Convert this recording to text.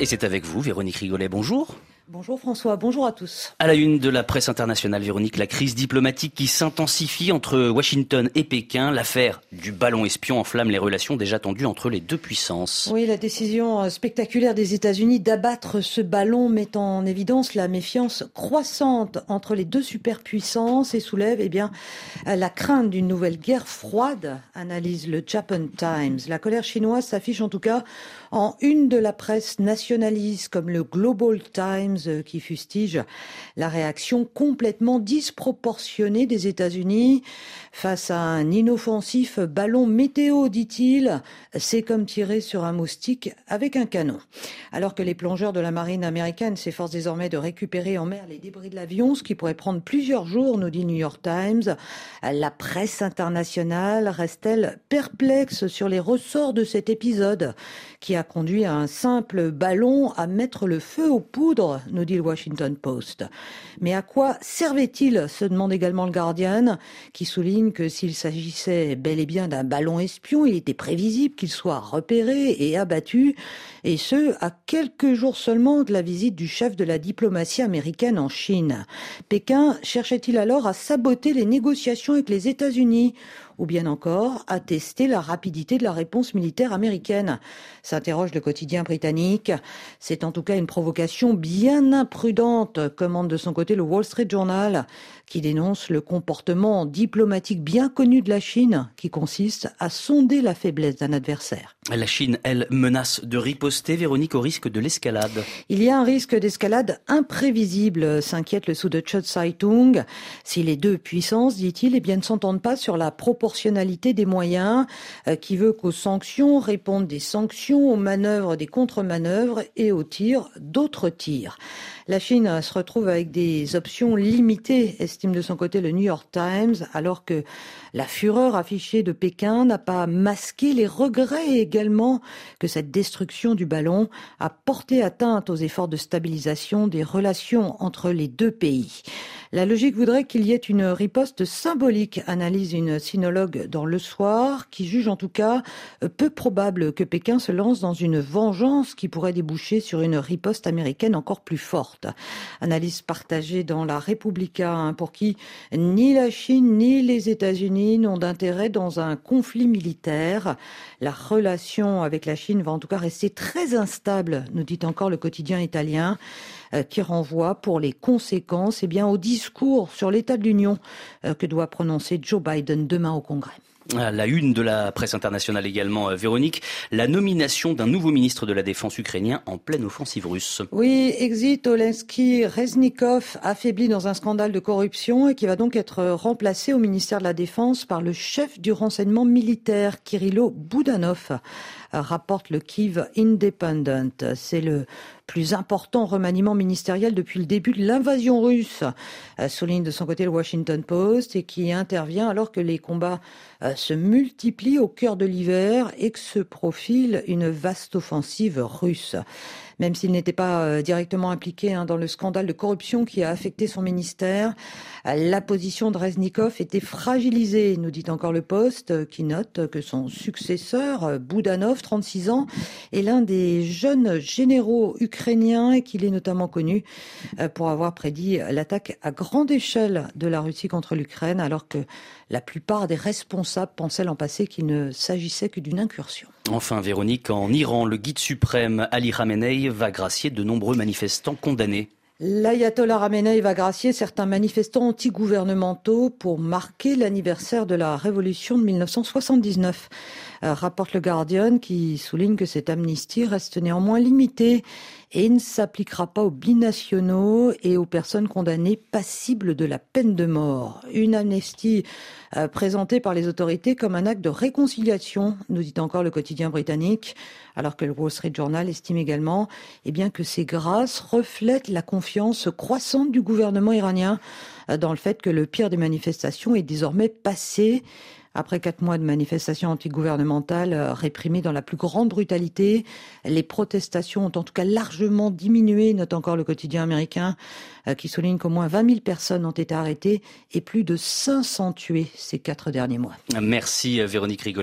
Et c'est avec vous, Véronique Rigolet. Bonjour. Bonjour François, bonjour à tous. À la une de la presse internationale, Véronique, la crise diplomatique qui s'intensifie entre Washington et Pékin. L'affaire du ballon espion enflamme les relations déjà tendues entre les deux puissances. Oui, la décision spectaculaire des États-Unis d'abattre ce ballon met en évidence la méfiance croissante entre les deux superpuissances et soulève eh bien, la crainte d'une nouvelle guerre froide, analyse le Japan Times. La colère chinoise s'affiche en tout cas en une de la presse nationaliste comme le Global Times euh, qui fustige la réaction complètement disproportionnée des États-Unis face à un inoffensif ballon météo, dit-il. C'est comme tirer sur un moustique avec un canon. Alors que les plongeurs de la marine américaine s'efforcent désormais de récupérer en mer les débris de l'avion, ce qui pourrait prendre plusieurs jours, nous dit New York Times, la presse internationale reste-t-elle perplexe sur les ressorts de cet épisode qui a conduit à un simple ballon à mettre le feu aux poudres nous dit le Washington Post. Mais à quoi servait-il se demande également le Guardian, qui souligne que s'il s'agissait bel et bien d'un ballon espion, il était prévisible qu'il soit repéré et abattu, et ce, à quelques jours seulement de la visite du chef de la diplomatie américaine en Chine. Pékin cherchait-il alors à saboter les négociations avec les États-Unis? Ou bien encore à tester la rapidité de la réponse militaire américaine S'interroge le quotidien britannique. C'est en tout cas une provocation bien imprudente, commande de son côté le Wall Street Journal, qui dénonce le comportement diplomatique bien connu de la Chine, qui consiste à sonder la faiblesse d'un adversaire. La Chine, elle, menace de riposter, Véronique, au risque de l'escalade. Il y a un risque d'escalade imprévisible, s'inquiète le Süddeutsche Zeitung. Si les deux puissances, dit-il, eh bien, ne s'entendent pas sur la proportionnalité des moyens, euh, qui veut qu'aux sanctions répondent des sanctions, aux manœuvres des contre-manœuvres et aux tirs d'autres tirs. La Chine se retrouve avec des options limitées, estime de son côté le New York Times, alors que la fureur affichée de Pékin n'a pas masqué les regrets également que cette destruction du ballon a porté atteinte aux efforts de stabilisation des relations entre les deux pays. La logique voudrait qu'il y ait une riposte symbolique, analyse une sinologue dans Le Soir, qui juge en tout cas peu probable que Pékin se lance dans une vengeance qui pourrait déboucher sur une riposte américaine encore plus forte. Analyse partagée dans La Repubblica, hein, pour qui ni la Chine ni les États-Unis n'ont d'intérêt dans un conflit militaire. La relation avec la Chine va en tout cas rester très instable, nous dit encore le quotidien italien. Euh, qui renvoie pour les conséquences eh bien, au discours sur l'état de l'Union euh, que doit prononcer Joe Biden demain au Congrès. La une de la presse internationale également, euh, Véronique, la nomination d'un nouveau ministre de la Défense ukrainien en pleine offensive russe. Oui, exit Olensky Reznikov, affaibli dans un scandale de corruption et qui va donc être remplacé au ministère de la Défense par le chef du renseignement militaire, Kirilo Boudanov, rapporte le Kiev Independent. C'est le plus important remaniement ministériel depuis le début de l'invasion russe, euh, souligne de son côté le Washington Post, et qui intervient alors que les combats euh, se multiplient au cœur de l'hiver et que se profile une vaste offensive russe même s'il n'était pas euh, directement impliqué hein, dans le scandale de corruption qui a affecté son ministère. La position de Reznikov était fragilisée, nous dit encore le Poste, qui note que son successeur, Boudanov, 36 ans, est l'un des jeunes généraux ukrainiens et qu'il est notamment connu euh, pour avoir prédit l'attaque à grande échelle de la Russie contre l'Ukraine, alors que la plupart des responsables pensaient l'an passé qu'il ne s'agissait que d'une incursion. Enfin, Véronique, en Iran, le guide suprême Ali Khamenei va gracier de nombreux manifestants condamnés. L'ayatollah Khamenei va gracier certains manifestants antigouvernementaux pour marquer l'anniversaire de la révolution de 1979. Euh, rapporte le Guardian qui souligne que cette amnistie reste néanmoins limitée et ne s'appliquera pas aux binationaux et aux personnes condamnées passibles de la peine de mort. Une amnistie euh, présentée par les autorités comme un acte de réconciliation, nous dit encore le quotidien britannique, alors que le Wall Street Journal estime également eh bien, que ces grâces reflètent la confiance croissante du gouvernement iranien euh, dans le fait que le pire des manifestations est désormais passé. Après quatre mois de manifestations antigouvernementales euh, réprimées dans la plus grande brutalité, les protestations ont en tout cas largement diminué, note encore le quotidien américain, euh, qui souligne qu'au moins 20 000 personnes ont été arrêtées et plus de 500 tuées ces quatre derniers mois. Merci Véronique Rigolet.